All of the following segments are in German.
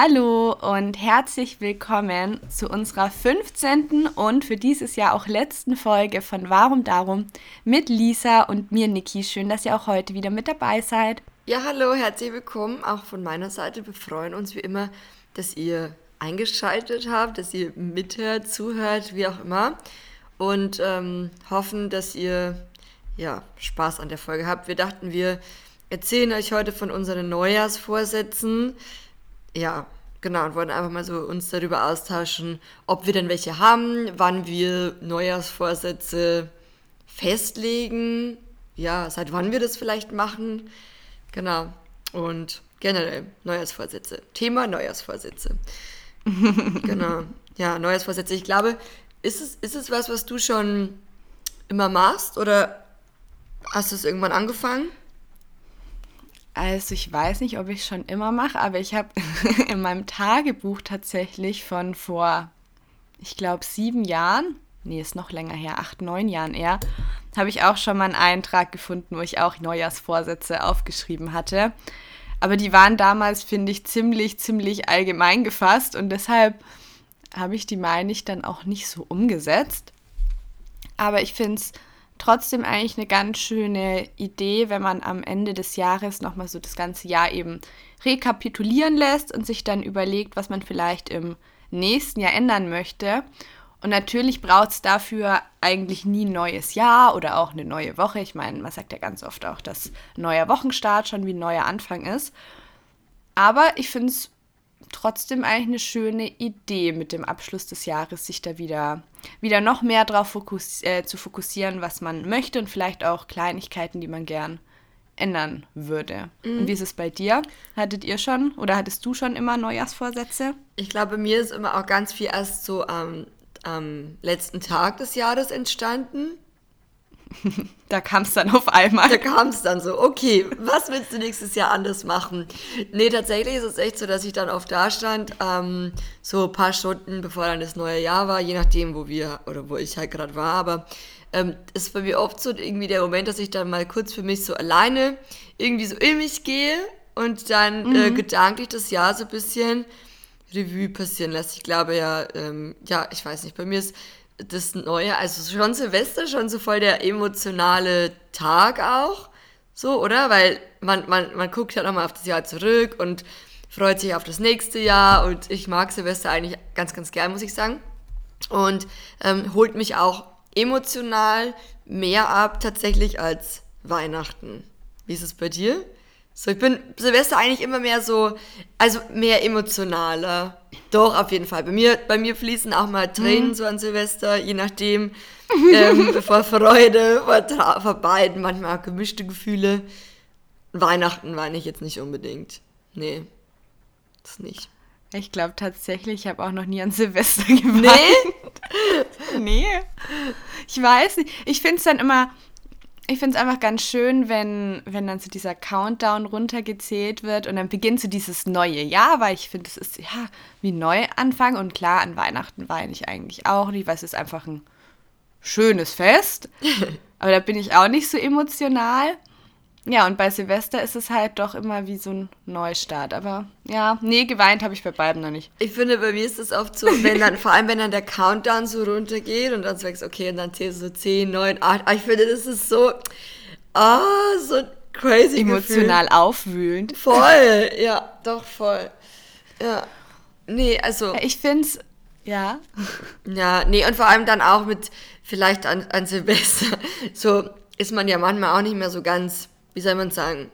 Hallo und herzlich willkommen zu unserer 15. und für dieses Jahr auch letzten Folge von Warum Darum mit Lisa und mir, Niki. Schön, dass ihr auch heute wieder mit dabei seid. Ja, hallo, herzlich willkommen auch von meiner Seite. Wir freuen uns wie immer, dass ihr eingeschaltet habt, dass ihr mithört, zuhört, wie auch immer. Und ähm, hoffen, dass ihr ja, Spaß an der Folge habt. Wir dachten, wir erzählen euch heute von unseren Neujahrsvorsätzen ja, genau, und wollten einfach mal so uns darüber austauschen, ob wir denn welche haben, wann wir Neujahrsvorsätze festlegen, ja, seit wann wir das vielleicht machen. Genau. Und generell Neujahrsvorsätze. Thema Neujahrsvorsätze. genau. Ja, Neujahrsvorsätze. Ich glaube, ist es, ist es was, was du schon immer machst oder hast du es irgendwann angefangen? Also ich weiß nicht, ob ich schon immer mache, aber ich habe in meinem Tagebuch tatsächlich von vor, ich glaube, sieben Jahren, nee, ist noch länger her, acht, neun Jahren eher, habe ich auch schon mal einen Eintrag gefunden, wo ich auch Neujahrsvorsätze aufgeschrieben hatte. Aber die waren damals, finde ich, ziemlich, ziemlich allgemein gefasst und deshalb habe ich die, meine ich, dann auch nicht so umgesetzt. Aber ich finde es trotzdem eigentlich eine ganz schöne Idee, wenn man am Ende des Jahres nochmal so das ganze Jahr eben rekapitulieren lässt und sich dann überlegt, was man vielleicht im nächsten Jahr ändern möchte. Und natürlich braucht es dafür eigentlich nie ein neues Jahr oder auch eine neue Woche. Ich meine, man sagt ja ganz oft auch, dass neuer Wochenstart schon wie ein neuer Anfang ist. Aber ich finde es trotzdem eigentlich eine schöne Idee mit dem Abschluss des Jahres, sich da wieder, wieder noch mehr darauf fokus äh, zu fokussieren, was man möchte und vielleicht auch Kleinigkeiten, die man gern ändern würde. Mhm. Und wie ist es bei dir? Hattet ihr schon oder hattest du schon immer Neujahrsvorsätze? Ich glaube, mir ist immer auch ganz viel erst so am, am letzten Tag des Jahres entstanden. Da kam es dann auf einmal. Da kam es dann so, okay, was willst du nächstes Jahr anders machen? Nee, tatsächlich ist es echt so, dass ich dann oft da stand, ähm, so ein paar Stunden bevor dann das neue Jahr war, je nachdem, wo wir oder wo ich halt gerade war. Aber ähm, ist bei mir oft so irgendwie der Moment, dass ich dann mal kurz für mich so alleine irgendwie so in mich gehe und dann äh, mhm. äh, gedanklich das Jahr so ein bisschen Revue passieren lasse. Ich glaube ja, ähm, ja, ich weiß nicht, bei mir ist das Neue, also schon Silvester, schon so voll der emotionale Tag auch. So, oder? Weil man, man, man guckt ja nochmal auf das Jahr zurück und freut sich auf das nächste Jahr. Und ich mag Silvester eigentlich ganz, ganz gern, muss ich sagen. Und ähm, holt mich auch emotional mehr ab tatsächlich als Weihnachten. Wie ist es bei dir? So, ich bin Silvester eigentlich immer mehr so, also mehr emotionaler. Doch, auf jeden Fall. Bei mir, bei mir fließen auch mal Tränen mhm. so an Silvester, je nachdem, ähm, vor Freude, vor, vor beiden, manchmal auch gemischte Gefühle. Weihnachten weine ich jetzt nicht unbedingt. Nee, das nicht. Ich glaube tatsächlich, ich habe auch noch nie an Silvester geweint. Nee? nee. Ich weiß nicht. Ich finde es dann immer, ich finde es einfach ganz schön, wenn, wenn dann so dieser Countdown runtergezählt wird und dann beginnt so dieses neue Jahr, weil ich finde, es ist ja wie Neuanfang und klar, an Weihnachten weine ich eigentlich auch nicht, weil es ist einfach ein schönes Fest. Aber da bin ich auch nicht so emotional. Ja, und bei Silvester ist es halt doch immer wie so ein Neustart. Aber ja, nee, geweint habe ich bei beiden noch nicht. Ich finde, bei mir ist es oft so, wenn dann, vor allem wenn dann der Countdown so runtergeht und dann sagst, okay, und dann zählst du so 10, 9, 8. Ich finde, das ist so, ah, oh, so crazy. Emotional Gefühl. aufwühlend. Voll, ja, doch voll. Ja. Nee, also. Ich finde es, ja. Ja, nee, und vor allem dann auch mit, vielleicht an, an Silvester, so ist man ja manchmal auch nicht mehr so ganz wie soll man sagen,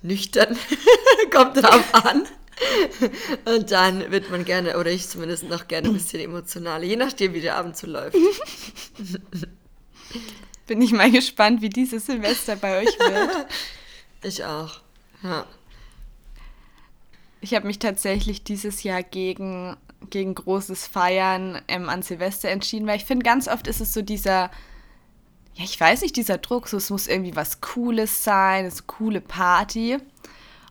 nüchtern. Kommt drauf an. Und dann wird man gerne, oder ich zumindest noch gerne ein bisschen emotional, je nachdem, wie der Abend so läuft. Bin ich mal gespannt, wie dieses Silvester bei euch wird. Ich auch. Ja. Ich habe mich tatsächlich dieses Jahr gegen, gegen großes Feiern ähm, an Silvester entschieden, weil ich finde, ganz oft ist es so dieser ja, ich weiß nicht, dieser Druck, so es muss irgendwie was Cooles sein, es ist eine coole Party.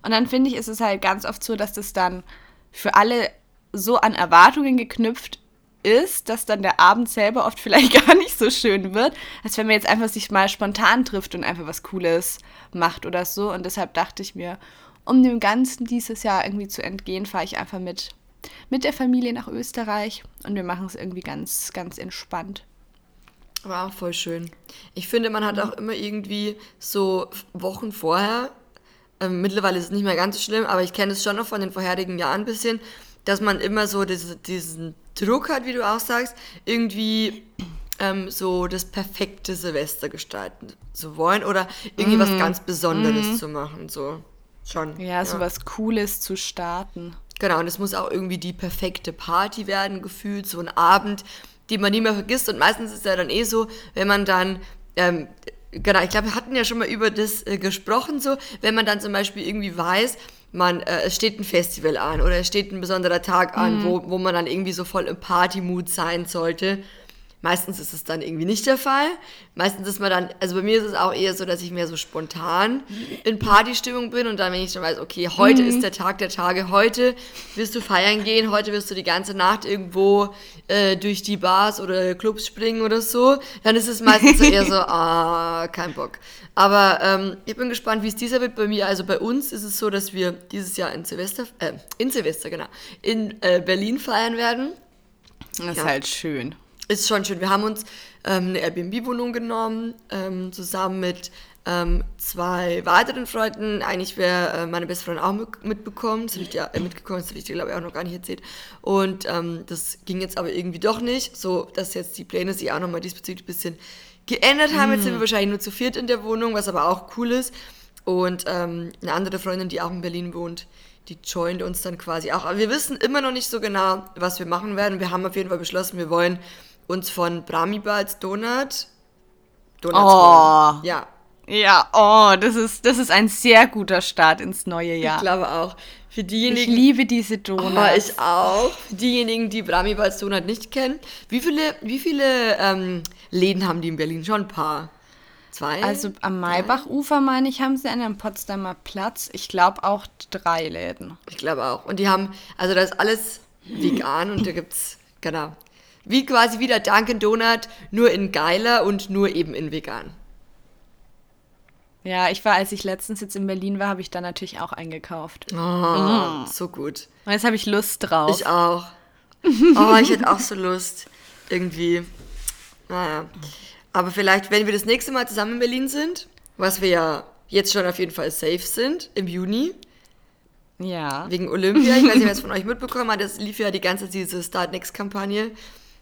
Und dann finde ich, ist es halt ganz oft so, dass das dann für alle so an Erwartungen geknüpft ist, dass dann der Abend selber oft vielleicht gar nicht so schön wird, als wenn man jetzt einfach sich mal spontan trifft und einfach was Cooles macht oder so. Und deshalb dachte ich mir, um dem Ganzen dieses Jahr irgendwie zu entgehen, fahre ich einfach mit, mit der Familie nach Österreich und wir machen es irgendwie ganz, ganz entspannt. War auch voll schön. Ich finde, man hat auch immer irgendwie so Wochen vorher, ähm, mittlerweile ist es nicht mehr ganz so schlimm, aber ich kenne es schon noch von den vorherigen Jahren ein bisschen, dass man immer so diese, diesen Druck hat, wie du auch sagst, irgendwie ähm, so das perfekte Silvester gestalten zu wollen oder irgendwie mm. was mhm. ganz Besonderes mm. zu machen. So schon. Ja, so was Cooles zu starten. Genau, und es muss auch irgendwie die perfekte Party werden, gefühlt, so ein Abend, den man nie mehr vergisst. Und meistens ist es ja dann eh so, wenn man dann ähm, genau, ich glaube, wir hatten ja schon mal über das äh, gesprochen, so, wenn man dann zum Beispiel irgendwie weiß, man, äh, es steht ein Festival an oder es steht ein besonderer Tag an, mhm. wo, wo man dann irgendwie so voll im Party-Mood sein sollte. Meistens ist es dann irgendwie nicht der Fall. Meistens ist man dann, also bei mir ist es auch eher so, dass ich mehr so spontan in Partystimmung bin und dann, wenn ich schon weiß, okay, heute mhm. ist der Tag der Tage, heute wirst du feiern gehen, heute wirst du die ganze Nacht irgendwo äh, durch die Bars oder Clubs springen oder so, dann ist es meistens eher so, ah, kein Bock. Aber ähm, ich bin gespannt, wie es dieser wird bei mir. Also bei uns ist es so, dass wir dieses Jahr in Silvester, äh, in Silvester, genau, in äh, Berlin feiern werden. Das ist ja. halt schön ist schon schön. Wir haben uns ähm, eine Airbnb-Wohnung genommen, ähm, zusammen mit ähm, zwei weiteren Freunden. Eigentlich wäre äh, meine beste Freundin auch mitbekommen, das ich dir, äh, mitgekommen, das habe ich dir, glaube ich, auch noch gar nicht erzählt. Und ähm, das ging jetzt aber irgendwie doch nicht, so dass jetzt die Pläne sich auch nochmal diesbezüglich ein bisschen geändert haben. Mm. Jetzt sind wir mm. wahrscheinlich nur zu viert in der Wohnung, was aber auch cool ist. Und ähm, eine andere Freundin, die auch in Berlin wohnt, die joint uns dann quasi auch. Aber wir wissen immer noch nicht so genau, was wir machen werden. Wir haben auf jeden Fall beschlossen, wir wollen uns von Bramiba als Donut. Donuts oh. Ja. Ja, oh, das ist, das ist ein sehr guter Start ins neue Jahr. Ich glaube auch. Für diejenigen, ich liebe diese Donuts. Oh, ich auch. Für diejenigen, die Bramiba als Donut nicht kennen, wie viele, wie viele ähm, Läden haben die in Berlin? Schon ein paar. Zwei? Also am Maybachufer, meine ich, haben sie einen am Potsdamer Platz. Ich glaube auch drei Läden. Ich glaube auch. Und die haben, also da ist alles vegan und da gibt es, genau, wie quasi wieder Dunkin' Donut, nur in geiler und nur eben in vegan. Ja, ich war, als ich letztens jetzt in Berlin war, habe ich da natürlich auch eingekauft. Oh, mm. so gut. Und jetzt habe ich Lust drauf. Ich auch. Oh, ich hätte auch so Lust. Irgendwie. Naja. Aber vielleicht, wenn wir das nächste Mal zusammen in Berlin sind, was wir ja jetzt schon auf jeden Fall safe sind, im Juni. Ja. Wegen Olympia. Ich weiß nicht, wer es von euch mitbekommen hat. Das lief ja die ganze Zeit diese Start Next Kampagne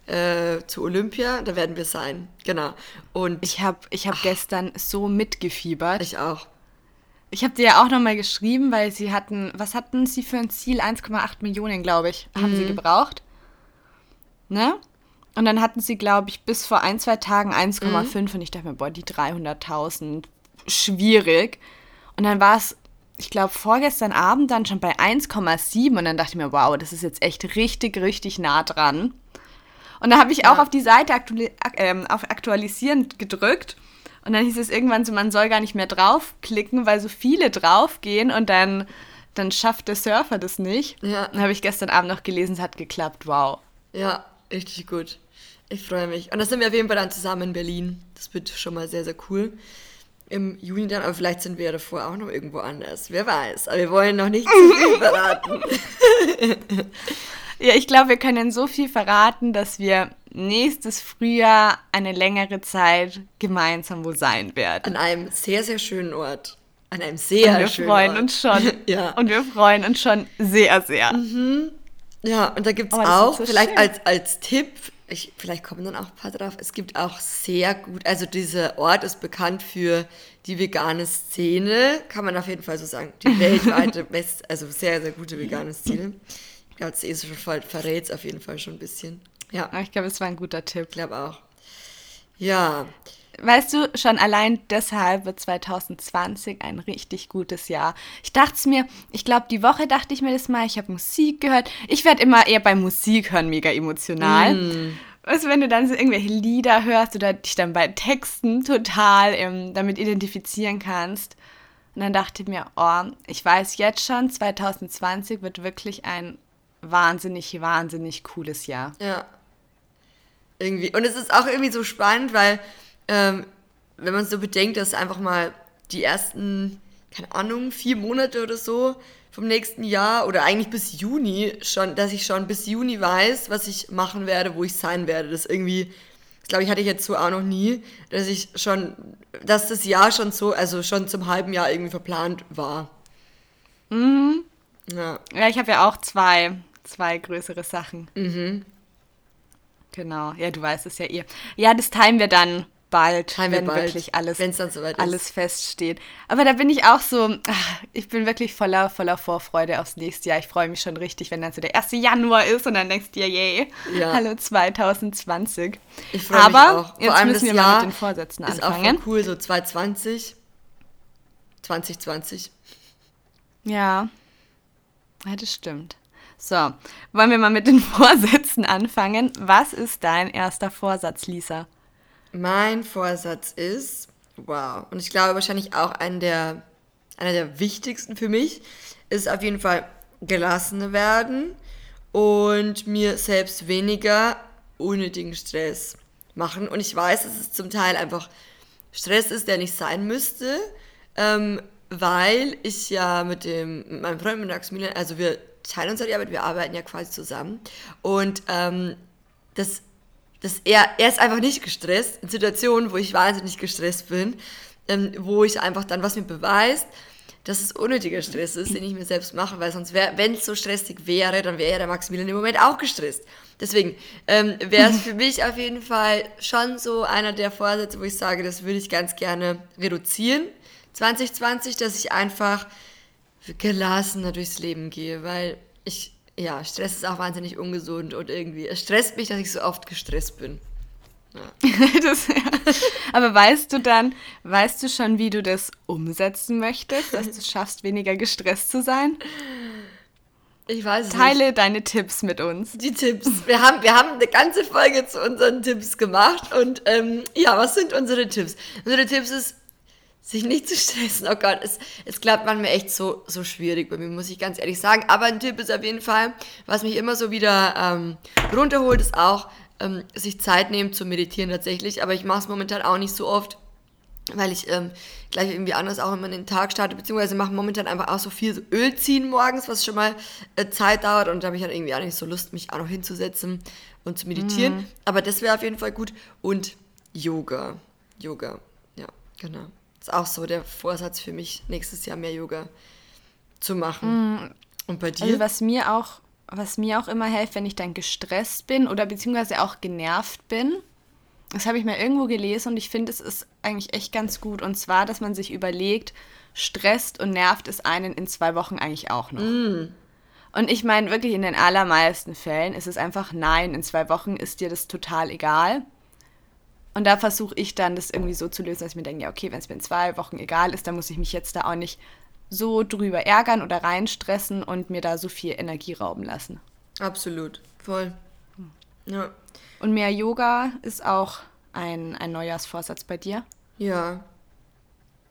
äh, zu Olympia, da werden wir sein. Genau. Und ich habe ich hab gestern so mitgefiebert. Ich auch. Ich habe dir ja auch nochmal geschrieben, weil sie hatten, was hatten sie für ein Ziel? 1,8 Millionen, glaube ich, haben mhm. sie gebraucht. Ne? Und dann hatten sie, glaube ich, bis vor ein, zwei Tagen 1,5 mhm. und ich dachte mir, boah, die 300.000, schwierig. Und dann war es, ich glaube, vorgestern Abend dann schon bei 1,7 und dann dachte ich mir, wow, das ist jetzt echt richtig, richtig nah dran. Und da habe ich ja. auch auf die Seite aktuali äh, auf Aktualisieren gedrückt. Und dann hieß es irgendwann so, man soll gar nicht mehr draufklicken, weil so viele draufgehen und dann, dann schafft der Surfer das nicht. Ja. Dann habe ich gestern Abend noch gelesen, es hat geklappt. Wow. Ja, richtig gut. Ich freue mich. Und das sind wir auf jeden Fall dann zusammen in Berlin. Das wird schon mal sehr, sehr cool. Im Juni dann, aber vielleicht sind wir ja davor auch noch irgendwo anders. Wer weiß. Aber wir wollen noch nicht zu viel verraten. Ja, ich glaube, wir können so viel verraten, dass wir nächstes Frühjahr eine längere Zeit gemeinsam wo sein werden. An einem sehr, sehr schönen Ort. An einem sehr und wir schönen freuen Ort. uns schon. ja. Und wir freuen uns schon sehr, sehr. Mhm. Ja, und da gibt es auch, so vielleicht als, als Tipp, ich, vielleicht kommen dann auch ein paar drauf, es gibt auch sehr gut, also dieser Ort ist bekannt für die vegane Szene, kann man auf jeden Fall so sagen. Die weltweite, best, also sehr, sehr gute vegane Szene. Ist schon verrät es auf jeden Fall schon ein bisschen. Ja. Ich glaube, es war ein guter Tipp. Ich glaube auch. Ja. Weißt du, schon allein deshalb wird 2020 ein richtig gutes Jahr. Ich dachte es mir, ich glaube, die Woche dachte ich mir das mal, ich habe Musik gehört. Ich werde immer eher beim Musik hören mega emotional. Mm. Also wenn du dann so irgendwelche Lieder hörst oder dich dann bei Texten total ähm, damit identifizieren kannst. Und dann dachte ich mir, oh, ich weiß jetzt schon, 2020 wird wirklich ein wahnsinnig, wahnsinnig cooles Jahr. Ja. Irgendwie. Und es ist auch irgendwie so spannend, weil, ähm, wenn man so bedenkt, dass einfach mal die ersten, keine Ahnung, vier Monate oder so vom nächsten Jahr oder eigentlich bis Juni schon, dass ich schon bis Juni weiß, was ich machen werde, wo ich sein werde. Das irgendwie, das glaube ich, hatte ich jetzt so auch noch nie, dass ich schon, dass das Jahr schon so, also schon zum halben Jahr irgendwie verplant war. Mhm. Ja. Ja, ich habe ja auch zwei, zwei größere Sachen. Mhm. Genau. Ja, du weißt es ja eh. Ja, das timen wir dann bald, wir wenn bald, wirklich alles, dann soweit ist. alles feststeht. Aber da bin ich auch so, ach, ich bin wirklich voller, voller Vorfreude aufs nächste Jahr. Ich freue mich schon richtig, wenn dann so der 1. Januar ist und dann denkst du dir, yay, Ja. hallo 2020. Ich freue mich Aber auch. Vor jetzt allem müssen wir mal Jahr mit den Vorsätzen ist auch anfangen. voll cool, so 2020, 2020. Ja. ja, das stimmt. So, wollen wir mal mit den Vorsätzen anfangen? Was ist dein erster Vorsatz, Lisa? Mein Vorsatz ist, wow, und ich glaube wahrscheinlich auch ein der, einer der wichtigsten für mich, ist auf jeden Fall gelassener werden und mir selbst weniger unnötigen Stress machen. Und ich weiß, dass es zum Teil einfach Stress ist, der nicht sein müsste, ähm, weil ich ja mit dem mit meinem Freund mit Maximilian, also wir teilen uns ja die Arbeit, wir arbeiten ja quasi zusammen und ähm, das dass er, er ist einfach nicht gestresst in Situationen, wo ich wahnsinnig gestresst bin, ähm, wo ich einfach dann was mir beweist, dass es unnötiger Stress ist, den ich mir selbst mache, weil sonst wenn es so stressig wäre, dann wäre ja der Maximilian im Moment auch gestresst. Deswegen ähm, wäre es für mich auf jeden Fall schon so einer der Vorsätze, wo ich sage, das würde ich ganz gerne reduzieren. 2020, dass ich einfach gelassener durchs Leben gehe, weil ich, ja, Stress ist auch wahnsinnig ungesund und irgendwie, es stresst mich, dass ich so oft gestresst bin. das, ja. Aber weißt du dann, weißt du schon, wie du das umsetzen möchtest, dass du schaffst, weniger gestresst zu sein? Ich weiß es nicht. Teile deine Tipps mit uns. Die Tipps. Wir haben, wir haben eine ganze Folge zu unseren Tipps gemacht und ähm, ja, was sind unsere Tipps? Unsere Tipps ist, sich nicht zu stressen. Oh Gott, es, es klappt manchmal echt so, so schwierig bei mir, muss ich ganz ehrlich sagen. Aber ein Tipp ist auf jeden Fall, was mich immer so wieder ähm, runterholt, ist auch, ähm, sich Zeit nehmen zu meditieren tatsächlich. Aber ich mache es momentan auch nicht so oft, weil ich ähm, gleich irgendwie anders auch immer in den Tag starte, beziehungsweise mache momentan einfach auch so viel so Öl ziehen morgens, was schon mal äh, Zeit dauert und da habe ich dann irgendwie auch nicht so Lust, mich auch noch hinzusetzen und zu meditieren. Aber das wäre auf jeden Fall gut. Und Yoga. Yoga, ja, genau. Ist auch so der Vorsatz für mich, nächstes Jahr mehr Yoga zu machen. Und bei dir? Also was mir auch, was mir auch immer hilft, wenn ich dann gestresst bin oder beziehungsweise auch genervt bin, das habe ich mal irgendwo gelesen und ich finde, es ist eigentlich echt ganz gut. Und zwar, dass man sich überlegt, stresst und nervt es einen in zwei Wochen eigentlich auch noch. Und ich meine, wirklich in den allermeisten Fällen ist es einfach nein, in zwei Wochen ist dir das total egal. Und da versuche ich dann, das irgendwie so zu lösen, dass ich mir denke, ja, okay, wenn es mir in zwei Wochen egal ist, dann muss ich mich jetzt da auch nicht so drüber ärgern oder reinstressen und mir da so viel Energie rauben lassen. Absolut, voll. Ja. Und mehr Yoga ist auch ein, ein Neujahrsvorsatz bei dir. Ja,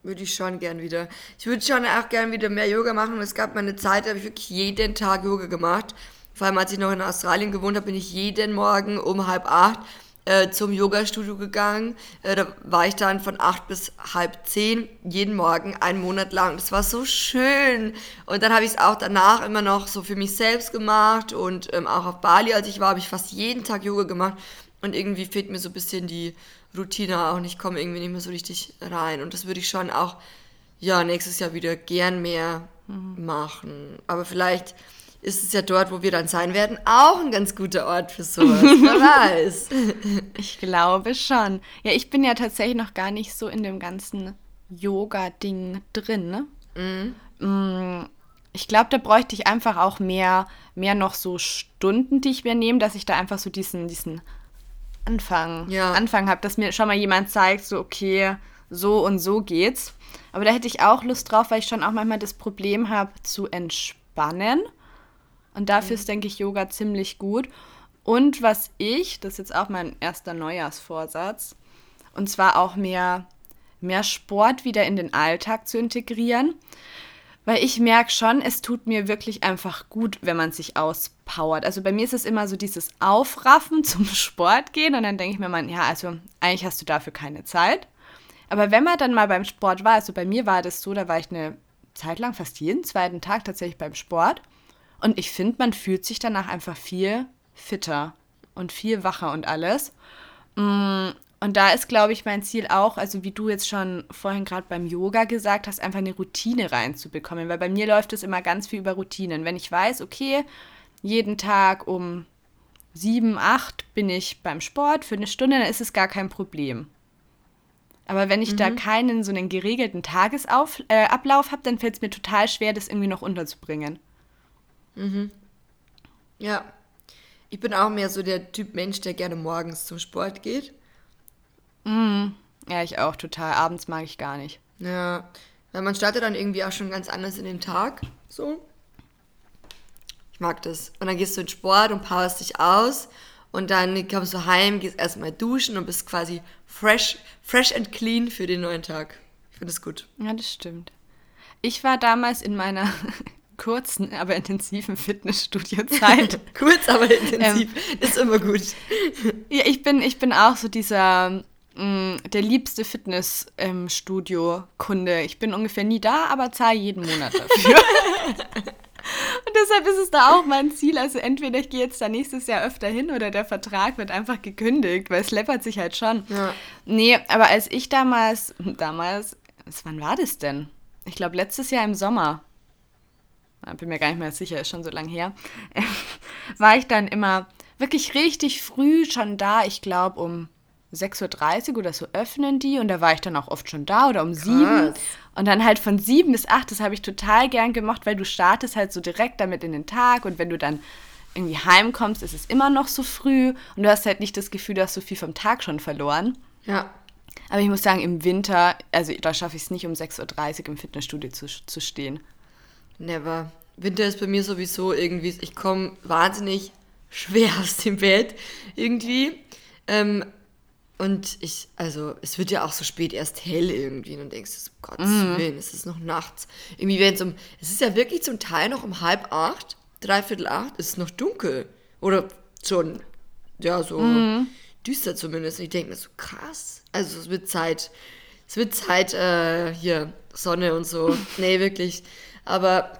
würde ich schon gern wieder. Ich würde schon auch gern wieder mehr Yoga machen. Es gab mal eine Zeit, da habe ich wirklich jeden Tag Yoga gemacht. Vor allem, als ich noch in Australien gewohnt habe, bin ich jeden Morgen um halb acht äh, zum Yoga-Studio gegangen. Äh, da war ich dann von acht bis halb zehn jeden Morgen einen Monat lang. Das war so schön. Und dann habe ich es auch danach immer noch so für mich selbst gemacht und ähm, auch auf Bali, als ich war, habe ich fast jeden Tag Yoga gemacht. Und irgendwie fehlt mir so ein bisschen die Routine auch und ich komme irgendwie nicht mehr so richtig rein. Und das würde ich schon auch, ja, nächstes Jahr wieder gern mehr machen. Aber vielleicht ist es ja dort, wo wir dann sein werden, auch ein ganz guter Ort für sowas. Wer weiß. Ich glaube schon. Ja, ich bin ja tatsächlich noch gar nicht so in dem ganzen Yoga-Ding drin. Ne? Mm, Ich glaube, da bräuchte ich einfach auch mehr, mehr noch so Stunden, die ich mir nehme, dass ich da einfach so diesen, diesen Anfang, Ja. Anfang habe, dass mir schon mal jemand zeigt, so okay, so und so geht's. Aber da hätte ich auch Lust drauf, weil ich schon auch manchmal das Problem habe, zu entspannen. Und dafür ist, denke ich, Yoga ziemlich gut. Und was ich, das ist jetzt auch mein erster Neujahrsvorsatz, und zwar auch mehr, mehr Sport wieder in den Alltag zu integrieren. Weil ich merke schon, es tut mir wirklich einfach gut, wenn man sich auspowert. Also bei mir ist es immer so dieses Aufraffen zum Sport gehen und dann denke ich mir mal, ja, also eigentlich hast du dafür keine Zeit. Aber wenn man dann mal beim Sport war, also bei mir war das so, da war ich eine Zeit lang fast jeden zweiten Tag tatsächlich beim Sport. Und ich finde, man fühlt sich danach einfach viel fitter und viel wacher und alles. Mm, und da ist, glaube ich, mein Ziel auch, also wie du jetzt schon vorhin gerade beim Yoga gesagt hast, einfach eine Routine reinzubekommen. Weil bei mir läuft es immer ganz viel über Routinen. Wenn ich weiß, okay, jeden Tag um sieben, acht bin ich beim Sport für eine Stunde, dann ist es gar kein Problem. Aber wenn ich mhm. da keinen so einen geregelten Tagesablauf äh, habe, dann fällt es mir total schwer, das irgendwie noch unterzubringen. Mhm. Ja. Ich bin auch mehr so der Typ Mensch, der gerne morgens zum Sport geht. Mhm. Ja, ich auch total. Abends mag ich gar nicht. Ja. Weil man startet dann irgendwie auch schon ganz anders in den Tag. So. Ich mag das. Und dann gehst du in Sport und powerst dich aus. Und dann kommst du heim, gehst erstmal duschen und bist quasi fresh, fresh and clean für den neuen Tag. Ich finde das gut. Ja, das stimmt. Ich war damals in meiner kurzen, aber intensiven Fitnessstudio-Zeit. Kurz, aber intensiv. Ähm, ist immer gut. Ja, ich bin, ich bin auch so dieser mh, mm, der liebste Fitnessstudio-Kunde. ich bin ungefähr nie da, aber zahle jeden Monat dafür. Und deshalb ist es da auch mein Ziel. Also entweder ich gehe jetzt da nächstes Jahr öfter hin oder der Vertrag wird einfach gekündigt, weil es läppert sich halt schon. Ja. Nee, aber als ich damals, damals, wann war das denn? Ich glaube letztes Jahr im Sommer, bin mir gar nicht mehr sicher, ist schon so lange her, war ich dann immer wirklich richtig früh schon da. Ich glaube um 6.30 Uhr oder so öffnen die und da war ich dann auch oft schon da oder um Krass. 7. Und dann halt von 7 bis 8, das habe ich total gern gemacht, weil du startest halt so direkt damit in den Tag und wenn du dann irgendwie heimkommst, ist es immer noch so früh und du hast halt nicht das Gefühl, du hast so viel vom Tag schon verloren. Ja. Aber ich muss sagen, im Winter, also da schaffe ich es nicht, um 6.30 Uhr im Fitnessstudio zu, zu stehen. Never. Winter ist bei mir sowieso irgendwie, ich komme wahnsinnig schwer aus dem Bett irgendwie. Ähm, und ich, also, es wird ja auch so spät erst hell irgendwie. Und du denkst, um Gottes mhm. Willen, es ist noch nachts. Irgendwie, wenn es um, es ist ja wirklich zum Teil noch um halb acht, dreiviertel acht, ist es noch dunkel. Oder schon, ja, so mhm. düster zumindest. Und ich denke mir so, krass. Also, es wird Zeit. Es wird Zeit, äh, hier, Sonne und so. nee, wirklich. Aber,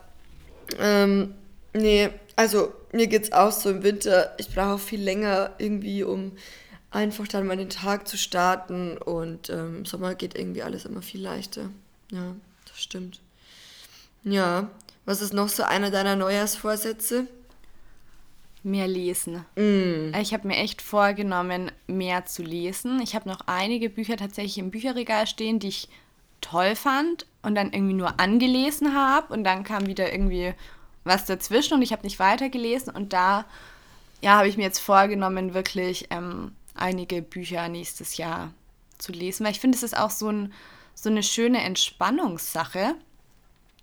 ähm, nee, also, mir geht's auch so im Winter. Ich brauche viel länger irgendwie, um einfach dann mal den Tag zu starten und ähm, im Sommer geht irgendwie alles immer viel leichter. Ja, das stimmt. Ja, was ist noch so einer deiner Neujahrsvorsätze? Mehr lesen. Mm. Ich habe mir echt vorgenommen, mehr zu lesen. Ich habe noch einige Bücher tatsächlich im Bücherregal stehen, die ich toll fand und dann irgendwie nur angelesen habe und dann kam wieder irgendwie was dazwischen und ich habe nicht weitergelesen und da ja, habe ich mir jetzt vorgenommen, wirklich ähm, einige Bücher nächstes Jahr zu lesen, weil ich finde, es ist auch so, ein, so eine schöne Entspannungssache.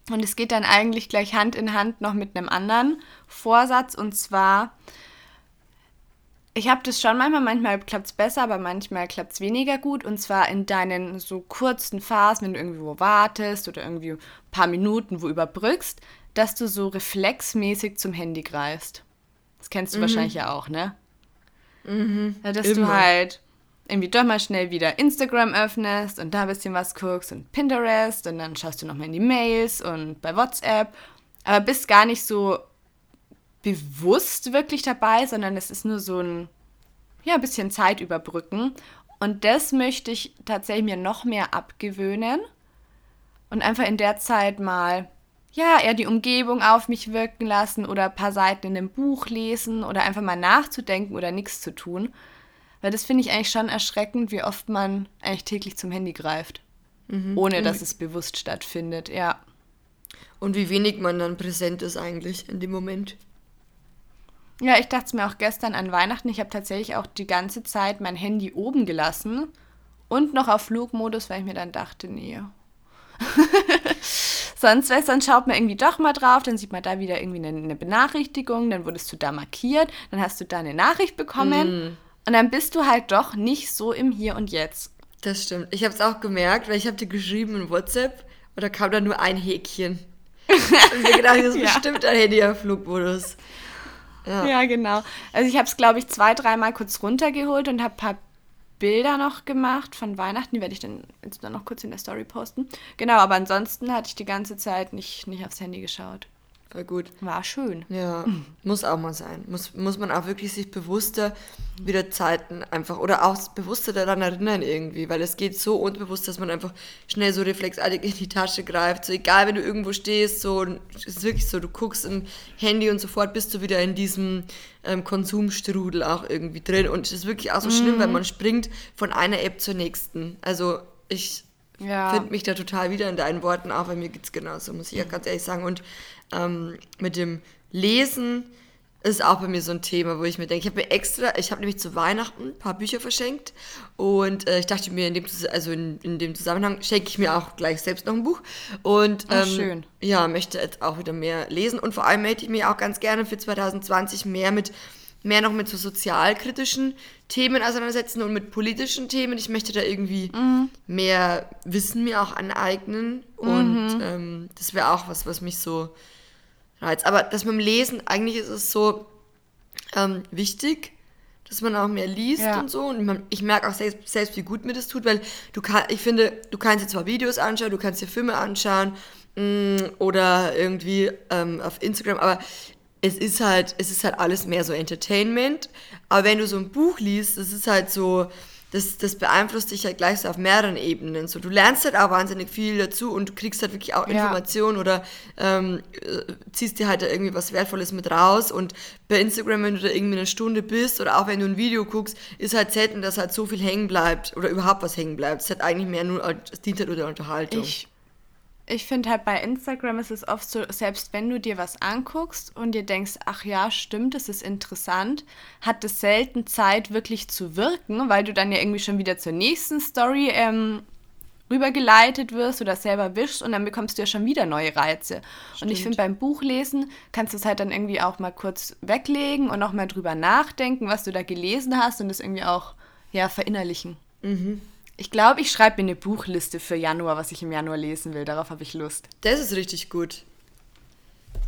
Und es geht dann eigentlich gleich Hand in Hand noch mit einem anderen Vorsatz und zwar, ich habe das schon manchmal, manchmal klappt es besser, aber manchmal klappt es weniger gut. Und zwar in deinen so kurzen Phasen, wenn du irgendwo wartest oder irgendwie ein paar Minuten wo überbrückst, dass du so reflexmäßig zum Handy greifst. Das kennst du mhm. wahrscheinlich ja auch, ne? Mhm, dass immer. du halt irgendwie doch mal schnell wieder Instagram öffnest und da ein bisschen was guckst und Pinterest und dann schaust du nochmal in die Mails und bei WhatsApp, aber bist gar nicht so bewusst wirklich dabei, sondern es ist nur so ein, ja, ein bisschen Zeit überbrücken. Und das möchte ich tatsächlich mir noch mehr abgewöhnen und einfach in der Zeit mal ja, eher die Umgebung auf mich wirken lassen oder ein paar Seiten in einem Buch lesen oder einfach mal nachzudenken oder nichts zu tun. Weil das finde ich eigentlich schon erschreckend, wie oft man eigentlich täglich zum Handy greift. Mhm. Ohne dass es bewusst stattfindet, ja. Und wie wenig man dann präsent ist eigentlich in dem Moment. Ja, ich dachte es mir auch gestern an Weihnachten. Ich habe tatsächlich auch die ganze Zeit mein Handy oben gelassen und noch auf Flugmodus, weil ich mir dann dachte, nee, sonst, sonst schaut man irgendwie doch mal drauf, dann sieht man da wieder irgendwie eine, eine, Benachrichtigung, dann wurdest du da markiert, dann hast du da eine Nachricht bekommen mm. und dann bist du halt doch nicht so im Hier und Jetzt. Das stimmt. Ich habe es auch gemerkt, weil ich habe dir geschrieben in WhatsApp und da kam dann nur ein Häkchen. und mir gedacht, das ist ja. bestimmt ein Handy auf Flugmodus. Ja. ja, genau. Also ich habe es, glaube ich, zwei, dreimal kurz runtergeholt und habe ein paar Bilder noch gemacht von Weihnachten. Die werde ich dann jetzt noch kurz in der Story posten. Genau, aber ansonsten hatte ich die ganze Zeit nicht, nicht aufs Handy geschaut. War gut. War schön. Ja, muss auch mal sein. Muss, muss man auch wirklich sich bewusster wieder Zeiten einfach oder auch bewusster daran erinnern irgendwie, weil es geht so unbewusst, dass man einfach schnell so reflexartig in die Tasche greift. So egal, wenn du irgendwo stehst, so es ist wirklich so, du guckst im Handy und sofort bist du wieder in diesem ähm, Konsumstrudel auch irgendwie drin und es ist wirklich auch so schlimm, weil man springt von einer App zur nächsten. Also ich Ja. finde mich da total wieder in deinen Worten, auch bei mir geht es genauso, muss ich ja ganz ehrlich sagen. Und ähm, mit dem Lesen ist auch bei mir so ein Thema, wo ich mir denke, ich habe mir extra, ich habe nämlich zu Weihnachten ein paar Bücher verschenkt und äh, ich dachte mir, in dem, also in, in dem Zusammenhang schenke ich mir auch gleich selbst noch ein Buch und ähm, schön. ja, möchte jetzt auch wieder mehr lesen und vor allem möchte ich mich auch ganz gerne für 2020 mehr mit mehr noch mit so sozialkritischen Themen auseinandersetzen und mit politischen Themen. Ich möchte da irgendwie mehr Wissen mir auch aneignen und ähm, das wäre auch was, was mich so reizt. Aber das mit dem Lesen, eigentlich ist es so ähm, wichtig, dass man auch mehr liest Ja. und so. Und man, ich merke auch selbst, selbst, wie gut mir das tut, weil du kann, ich finde, du kannst dir zwar Videos anschauen, du kannst dir Filme anschauen mh, oder irgendwie ähm, auf Instagram, aber es ist halt, es ist halt alles mehr so Entertainment. Aber wenn du so ein Buch liest, das ist halt so, das, das beeinflusst dich halt gleich so auf mehreren Ebenen. So, du lernst halt auch wahnsinnig viel dazu und du kriegst halt wirklich auch Ja. Informationen oder ähm, äh, ziehst dir halt da irgendwie was Wertvolles mit raus. Und bei Instagram, wenn du da irgendwie eine Stunde bist oder auch wenn du ein Video guckst, ist halt selten, dass halt so viel hängen bleibt oder überhaupt was hängen bleibt. Es ist halt eigentlich mehr nur, es dient halt nur der Unterhaltung. Ich, ich finde halt bei Instagram ist es oft so, selbst wenn du dir was anguckst und dir denkst, ach ja, stimmt, das ist interessant, hat es selten Zeit wirklich zu wirken, weil du dann ja irgendwie schon wieder zur nächsten Story ähm, rübergeleitet wirst oder selber wischst und dann bekommst du ja schon wieder neue Reize. Und ich finde, beim Buchlesen kannst du es halt dann irgendwie auch mal kurz weglegen und auch mal drüber nachdenken, was du da gelesen hast und das irgendwie auch ja, verinnerlichen. Ich glaube, ich schreibe mir eine Buchliste für Januar, was ich im Januar lesen will. Darauf habe ich Lust. Das ist richtig gut.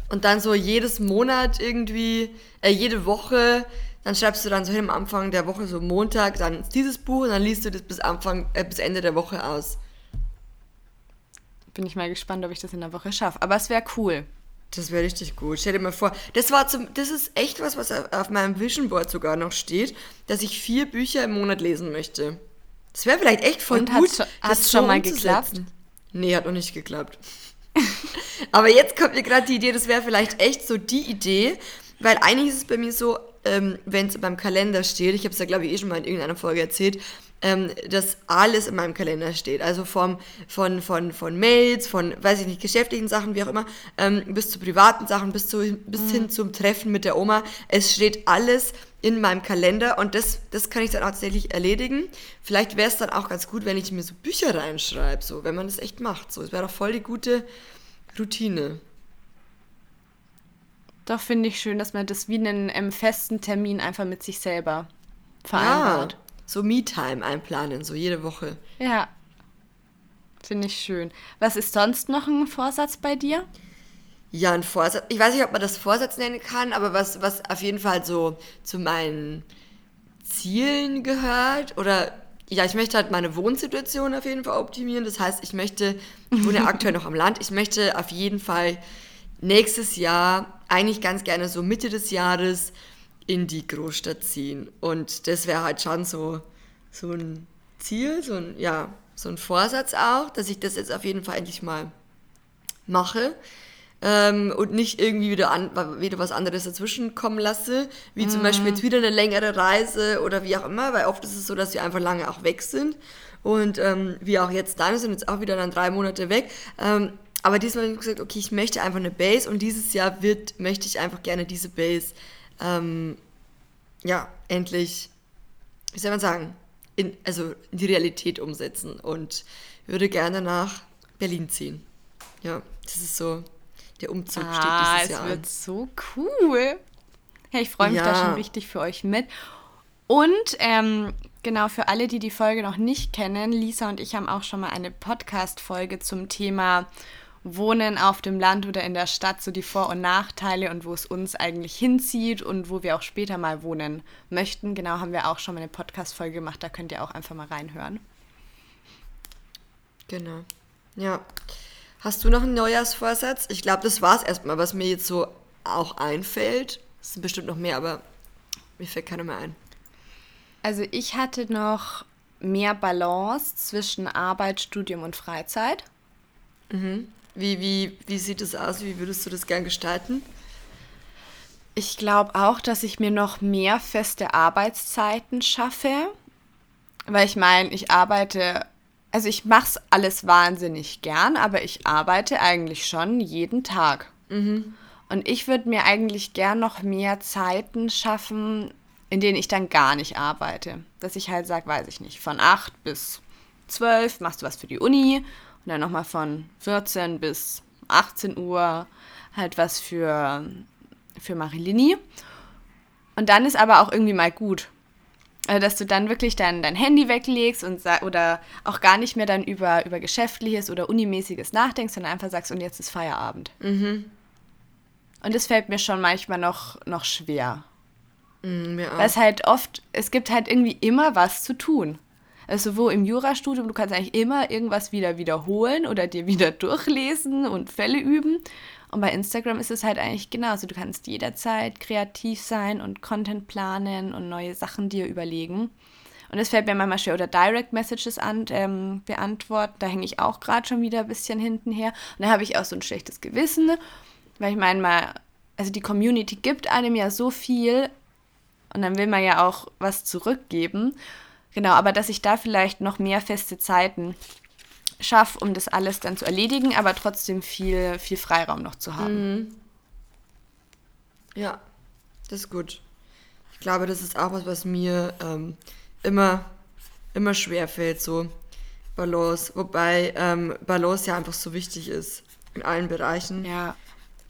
Und dann so jedes Monat irgendwie, äh, jede Woche, dann schreibst du dann so hin am Anfang der Woche, so Montag, dann dieses Buch und dann liest du das bis Anfang, äh, bis Ende der Woche aus. Bin ich mal gespannt, ob ich das in der Woche schaffe. Aber es wäre cool. Das wäre richtig gut. Stell dir mal vor, das war zum, das ist echt was, was auf meinem Vision Board sogar noch steht, dass ich vier Bücher im Monat lesen möchte. Das wäre vielleicht echt voll Und gut. schon- das hat's schon mal umzusetzen. geklappt? Nee, hat noch nicht geklappt. Aber jetzt kommt mir gerade die Idee, das wäre vielleicht echt so die Idee, weil eigentlich ist es bei mir so, ähm, wenn es beim Kalender steht, ich habe es ja glaube ich eh schon mal in irgendeiner Folge erzählt, ähm, dass alles in meinem Kalender steht. Also vom, von, von, von Mails, von, weiß ich nicht, geschäftlichen Sachen, wie auch immer, ähm, bis zu privaten Sachen, bis, zu, bis hin zum Treffen mit der Oma. Es steht alles in meinem Kalender und das, das kann ich dann auch tatsächlich erledigen. Vielleicht wäre es dann auch ganz gut, wenn ich mir so Bücher reinschreibe, so, wenn man das echt macht. So, es wäre doch voll die gute Routine. Doch finde ich schön, dass man das wie einen ähm, festen Termin einfach mit sich selber vereinbart. Ja, so Me-Time einplanen, so jede Woche. Ja. Finde ich schön. Was ist sonst noch ein Vorsatz bei dir? Ja, ein Vorsatz. Ich weiß nicht, ob man das Vorsatz nennen kann, aber was, was auf jeden Fall so zu meinen Zielen gehört oder ja, ich möchte halt meine Wohnsituation auf jeden Fall optimieren. Das heißt, ich möchte, ich wohne ja aktuell noch am Land, ich möchte auf jeden Fall nächstes Jahr, eigentlich ganz gerne so Mitte des Jahres, in die Großstadt ziehen. Und das wäre halt schon so, so ein Ziel, so ein, ja, so ein Vorsatz auch, dass ich das jetzt auf jeden Fall endlich mal mache. Ähm, und nicht irgendwie wieder, an, wieder was anderes dazwischen kommen lasse, wie zum Beispiel jetzt wieder eine längere Reise oder wie auch immer, weil oft ist es so, dass wir einfach lange auch weg sind. Und ähm, wie auch jetzt dann, wir sind jetzt auch wieder dann drei Monate weg, ähm, aber diesmal habe ich gesagt, okay, ich möchte einfach eine Base und dieses Jahr wird, möchte ich einfach gerne diese Base, ähm, ja, endlich, wie soll man sagen, in, also in die Realität umsetzen und würde gerne nach Berlin ziehen. Ja, das ist so, der Umzug ah, steht dieses es Jahr wird an. so cool. Hey, ich freue mich da Ja. schon richtig für euch mit. Und ähm, genau für alle, die die Folge noch nicht kennen, Lisa und ich haben auch schon mal eine Podcast-Folge zum Thema Wohnen auf dem Land oder in der Stadt, so die Vor- und Nachteile und wo es uns eigentlich hinzieht und wo wir auch später mal wohnen möchten. Genau, haben wir auch schon mal eine Podcast-Folge gemacht, da könnt ihr auch einfach mal reinhören. Genau. Ja. Hast du noch einen Neujahrsvorsatz? Ich glaube, das war es erstmal, was mir jetzt so auch einfällt. Es sind bestimmt noch mehr, aber mir fällt keiner mehr ein. Also ich hatte noch mehr Balance zwischen Arbeit, Studium und Freizeit. Mhm. Wie, wie, wie sieht es aus? Wie würdest du das gern gestalten? Ich glaube auch, dass ich mir noch mehr feste Arbeitszeiten schaffe. Weil ich meine, ich arbeite, also ich mache es alles wahnsinnig gern, aber ich arbeite eigentlich schon jeden Tag. Mhm. Und ich würde mir eigentlich gern noch mehr Zeiten schaffen, in denen ich dann gar nicht arbeite. Dass ich halt sage, weiß ich nicht, von 8 bis 12 machst du was für die Uni und dann nochmal von 14 bis 18 Uhr halt was für, für Marilini. Und dann ist aber auch irgendwie mal gut. Also, dass du dann wirklich dein, dein Handy weglegst und oder auch gar nicht mehr dann über, über Geschäftliches oder Unimäßiges nachdenkst, sondern einfach sagst, und jetzt ist Feierabend. Mhm. Und das fällt mir schon manchmal noch, noch schwer. Mm, Weil es halt oft, es gibt halt irgendwie immer was zu tun. Also wo im Jurastudium, du kannst eigentlich immer irgendwas wieder wiederholen oder dir wieder durchlesen und Fälle üben. Und bei Instagram ist es halt eigentlich genauso. Du kannst jederzeit kreativ sein und Content planen und neue Sachen dir überlegen. Und es fällt mir manchmal schwer. Oder Direct Messages an, ähm, beantworten. Da hänge ich auch gerade schon wieder ein bisschen hintenher. Und da habe ich auch so ein schlechtes Gewissen. Weil ich meine mal, also die Community gibt einem ja so viel und dann will man ja auch was zurückgeben. Genau, aber dass ich da vielleicht noch mehr feste Zeiten schaffe, um das alles dann zu erledigen, aber trotzdem viel, viel Freiraum noch zu haben. Mhm. Ja, das ist gut. Ich glaube, das ist auch was, was mir ähm, immer, immer schwer fällt, so Balance. Wobei ähm, Balance ja einfach so wichtig ist in allen Bereichen. Ja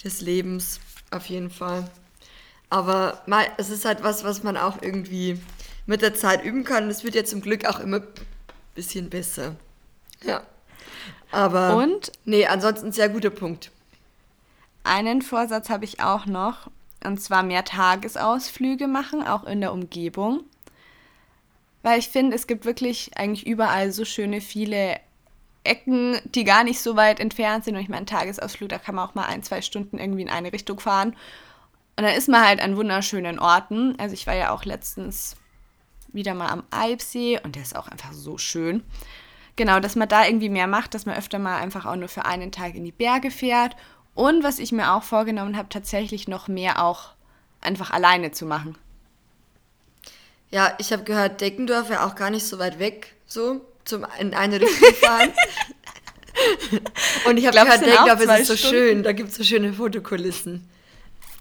des Lebens, auf jeden Fall. Aber mal, es ist halt was, was man auch irgendwie mit der Zeit üben kann. Es wird ja zum Glück auch immer ein bisschen besser. Ja. Aber. Und? Nee, ansonsten sehr guter Punkt. Einen Vorsatz habe ich auch noch. Und zwar mehr Tagesausflüge machen, auch in der Umgebung. Weil ich finde, es gibt wirklich eigentlich überall so schöne viele Ecken, die gar nicht so weit entfernt sind. Und ich meine, Tagesausflug, da kann man auch mal ein, zwei Stunden irgendwie in eine Richtung fahren. Und dann ist man halt an wunderschönen Orten. Also ich war ja auch letztens wieder mal am Eibsee und der ist auch einfach so schön. Genau, dass man da irgendwie mehr macht, dass man öfter mal einfach auch nur für einen Tag in die Berge fährt. Und was ich mir auch vorgenommen habe, tatsächlich noch mehr auch einfach alleine zu machen. Ja, ich habe gehört, Deckendorf wäre auch gar nicht so weit weg, so zum, in eine Richtung fahren. Und ich habe gehört, es ist so Stunden. schön. Da gibt es so schöne Fotokulissen.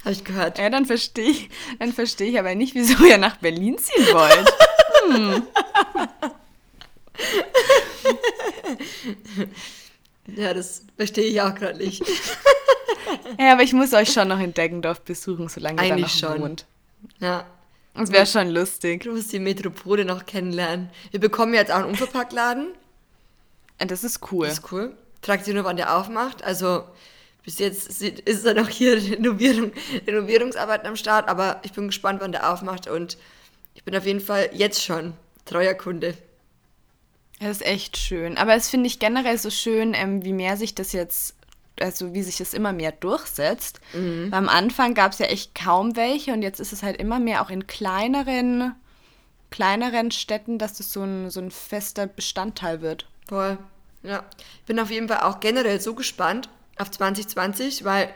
Habe ich gehört. Ja, dann verstehe ich, dann versteh ich aber nicht, wieso ihr nach Berlin ziehen wollt. Hm. ja, das verstehe ich auch gerade nicht. ja, aber ich muss euch schon noch in Deggendorf besuchen, solange ihr da noch schon. wohnt. Ja, das wäre schon lustig. Du musst die Metropole noch kennenlernen. Wir bekommen jetzt auch einen Unverpacktladen. Das ist cool. Das ist cool. Fragt sie nur, wann der aufmacht. Also bis jetzt ist da noch hier Renovierung, Renovierungsarbeiten am Start, aber ich bin gespannt, wann der aufmacht und ich bin auf jeden Fall jetzt schon treuer Kunde. Das ist echt schön. Aber es finde ich generell so schön, ähm, wie mehr sich das jetzt also wie sich es immer mehr durchsetzt. Mhm. Am Anfang gab es ja echt kaum welche und jetzt ist es halt immer mehr auch in kleineren, kleineren Städten, dass das so ein, so ein fester Bestandteil wird. Voll. Ja. Ich bin auf jeden Fall auch generell so gespannt auf 2020, weil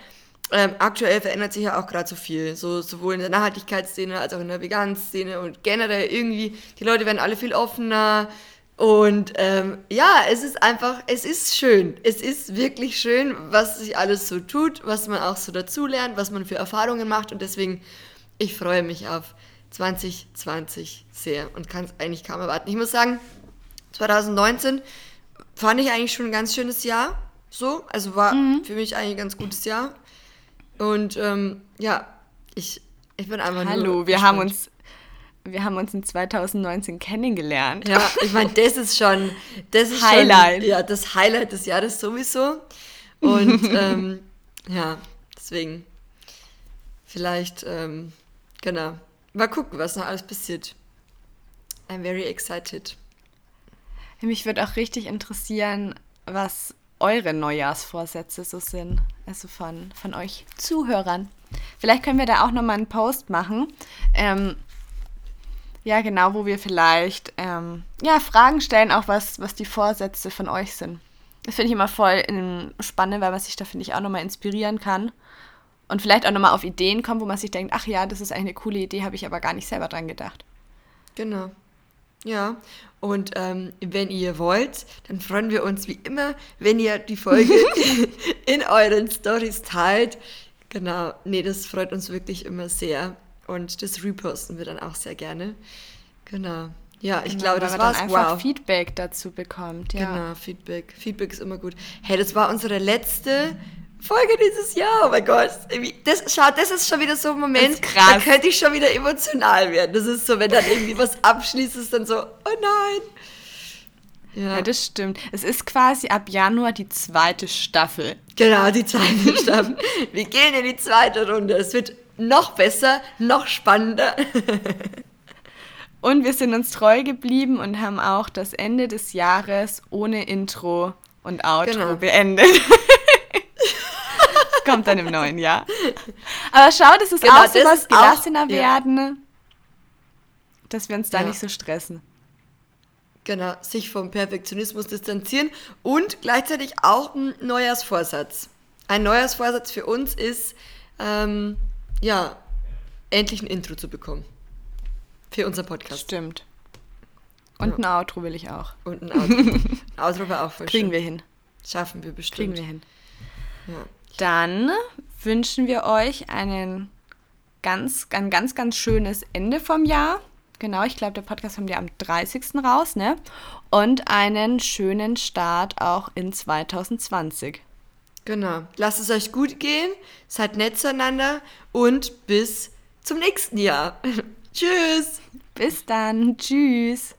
ähm, aktuell verändert sich ja auch gerade so viel. So, sowohl in der Nachhaltigkeitsszene als auch in der Vegan-Szene und generell irgendwie, die Leute werden alle viel offener, und ähm, ja, es ist einfach, es ist schön. Es ist wirklich schön, was sich alles so tut, was man auch so dazulernt, was man für Erfahrungen macht. Und deswegen, ich freue mich auf 2020 sehr und kann es eigentlich kaum erwarten. Ich muss sagen, 2019 fand ich eigentlich schon ein ganz schönes Jahr. So, also war mhm. für mich eigentlich ein ganz gutes Jahr. Und ähm, ja, ich, ich bin einfach Hallo, nur wir haben uns wir haben uns in 2019 kennengelernt. Ja, ich meine, das ist schon das ist Highlight. Schon, ja, das Highlight des Jahres sowieso. Und ähm, ja, deswegen vielleicht, ähm, genau. Mal gucken, was noch alles passiert. I'm very excited. Mich würde auch richtig interessieren, was eure Neujahrsvorsätze so sind. Also von, von euch Zuhörern. Vielleicht können wir da auch nochmal einen Post machen. Ähm, ja, genau, wo wir vielleicht ähm, ja, Fragen stellen, auch was, was die Vorsätze von euch sind. Das finde ich immer voll spannend, weil man sich da, finde ich, auch nochmal inspirieren kann. Und vielleicht auch nochmal auf Ideen kommt, wo man sich denkt, ach ja, das ist eigentlich eine coole Idee, habe ich aber gar nicht selber dran gedacht. Genau. Ja, und ähm, wenn ihr wollt, dann freuen wir uns wie immer, wenn ihr die Folge in euren Stories teilt. Genau, nee, das freut uns wirklich immer sehr. Und das reposten wir dann auch sehr gerne. Genau. Ja, ich genau, glaube, das war einfach wow. Feedback dazu bekommt. Ja. Genau, Feedback. Feedback ist immer gut. Hey, das war unsere letzte Folge dieses Jahr. Oh mein Gott. Das, schau, das ist schon wieder so ein Moment, da könnte ich schon wieder emotional werden. Das ist so, wenn dann irgendwie was abschließt, ist dann so, oh nein. Ja. ja, das stimmt. Es ist quasi ab Januar die zweite Staffel. Genau, die zweite Staffel. Wir gehen in die zweite Runde. Es wird noch besser, noch spannender. und wir sind uns treu geblieben und haben auch das Ende des Jahres ohne Intro und Outro genau. beendet. kommt dann im neuen Jahr. Aber schau, das ist genau, auch so was gelassener auch, werden, ja. dass wir uns da ja. nicht so stressen. Genau, sich vom Perfektionismus distanzieren und gleichzeitig auch ein Neujahrsvorsatz. Ein Neujahrsvorsatz für uns ist, ähm, ja, endlich ein Intro zu bekommen. Für unseren Podcast. Stimmt. Und ja. ein Outro will ich auch. Und ein Outro. Outro war auch voll Kriegen schön. wir hin. Schaffen wir bestimmt. Kriegen wir hin. Ja. Dann wünschen wir euch einen ganz, ein ganz, ganz schönes Ende vom Jahr. Genau, ich glaube, der Podcast kommt ja am 30. raus, ne? Und einen schönen Start auch in 2020. Genau. Lasst es euch gut gehen, seid nett zueinander und bis zum nächsten Jahr. Tschüss. Bis dann. Tschüss.